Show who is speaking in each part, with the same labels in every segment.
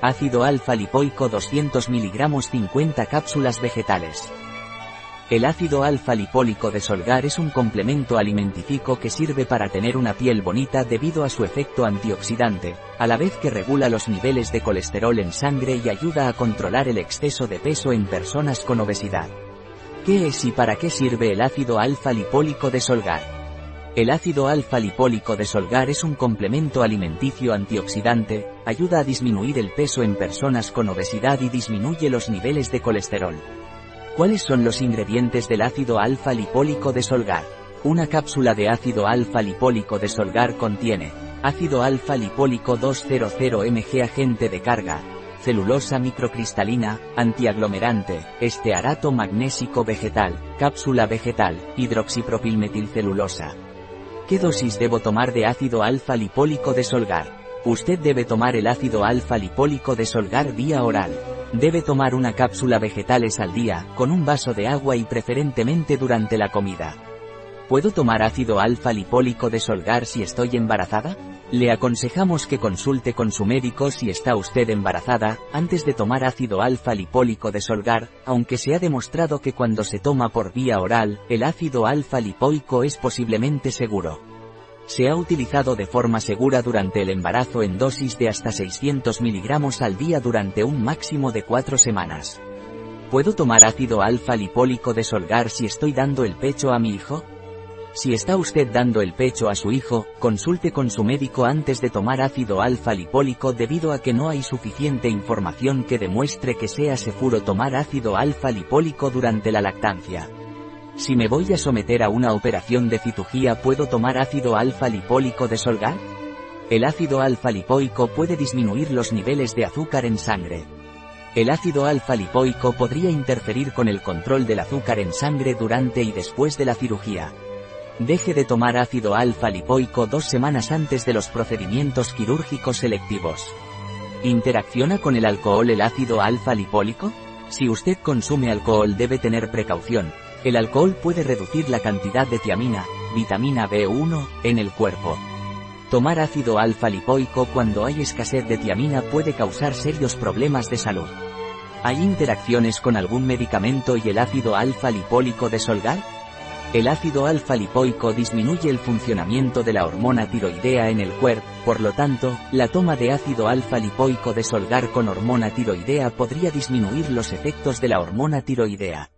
Speaker 1: Ácido alfa lipoico 200 mg 50 cápsulas vegetales. El ácido alfa lipólico de Solgar es un complemento alimenticio que sirve para tener una piel bonita debido a su efecto antioxidante, a la vez que regula los niveles de colesterol en sangre y ayuda a controlar el exceso de peso en personas con obesidad. ¿Qué es y para qué sirve el ácido alfa lipólico de Solgar? El ácido alfa lipólico de Solgar es un complemento alimenticio antioxidante, ayuda a disminuir el peso en personas con obesidad y disminuye los niveles de colesterol. ¿Cuáles son los ingredientes del ácido alfa lipólico de Solgar? Una cápsula de ácido alfa lipólico de Solgar contiene ácido alfa lipólico 200 mg agente de carga, celulosa microcristalina, antiaglomerante, estearato magnésico vegetal, cápsula vegetal, hidroxipropilmetilcelulosa. ¿Qué dosis debo tomar de ácido alfa lipólico de Solgar? Usted debe tomar el ácido alfa lipólico de Solgar vía oral. Debe tomar una cápsula vegetales al día, con un vaso de agua y preferentemente durante la comida. ¿Puedo tomar ácido alfa lipólico de Solgar si estoy embarazada? Le aconsejamos que consulte con su médico si está usted embarazada, antes de tomar ácido alfa lipólico de Solgar, aunque se ha demostrado que cuando se toma por vía oral, el ácido alfa lipoico es posiblemente seguro. Se ha utilizado de forma segura durante el embarazo en dosis de hasta 600 miligramos al día durante un máximo de 4 semanas. ¿Puedo tomar ácido alfa lipólico de Solgar si estoy dando el pecho a mi hijo? Si está usted dando el pecho a su hijo, consulte con su médico antes de tomar ácido alfa lipólico debido a que no hay suficiente información que demuestre que sea seguro tomar ácido alfa lipólico durante la lactancia. Si me voy a someter a una operación de cirugía ¿puedo tomar ácido alfa lipólico de Solgar? El ácido alfa lipoico puede disminuir los niveles de azúcar en sangre. El ácido alfa lipoico podría interferir con el control del azúcar en sangre durante y después de la cirugía. Deje de tomar ácido alfa lipoico dos semanas antes de los procedimientos quirúrgicos selectivos. ¿Interacciona con el alcohol el ácido alfa lipólico? Si usted consume alcohol debe tener precaución, el alcohol puede reducir la cantidad de tiamina, vitamina B1, en el cuerpo. Tomar ácido alfa lipoico cuando hay escasez de tiamina puede causar serios problemas de salud. ¿Hay interacciones con algún medicamento y el ácido alfa lipólico de Solgar? El ácido alfa lipoico disminuye el funcionamiento de la hormona tiroidea en el cuerpo, por lo tanto, la toma de ácido alfa lipoico de Solgar con hormona tiroidea podría disminuir los efectos de la hormona tiroidea.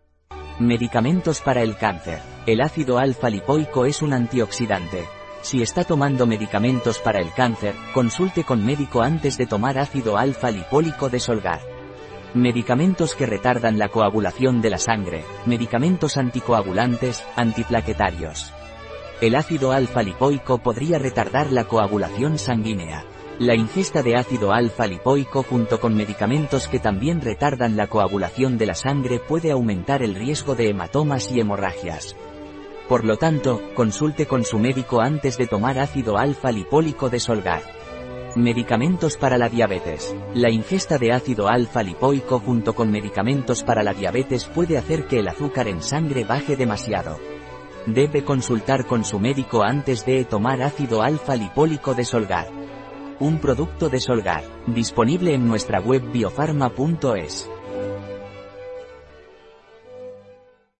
Speaker 1: Medicamentos para el cáncer. El ácido alfa lipoico es un antioxidante. Si está tomando medicamentos para el cáncer, consulte con médico antes de tomar ácido alfa lipólico de Solgar. Medicamentos que retardan la coagulación de la sangre, medicamentos anticoagulantes, antiplaquetarios. El ácido alfa lipoico podría retardar la coagulación sanguínea. La ingesta de ácido alfa lipoico junto con medicamentos que también retardan la coagulación de la sangre puede aumentar el riesgo de hematomas y hemorragias. Por lo tanto, consulte con su médico antes de tomar ácido alfa lipólico de Solgar. Medicamentos para la diabetes. La ingesta de ácido alfa lipoico junto con medicamentos para la diabetes puede hacer que el azúcar en sangre baje demasiado. Debe consultar con su médico antes de tomar ácido alfa lipólico de Solgar un producto de Solgar, disponible en nuestra web biofarma.es.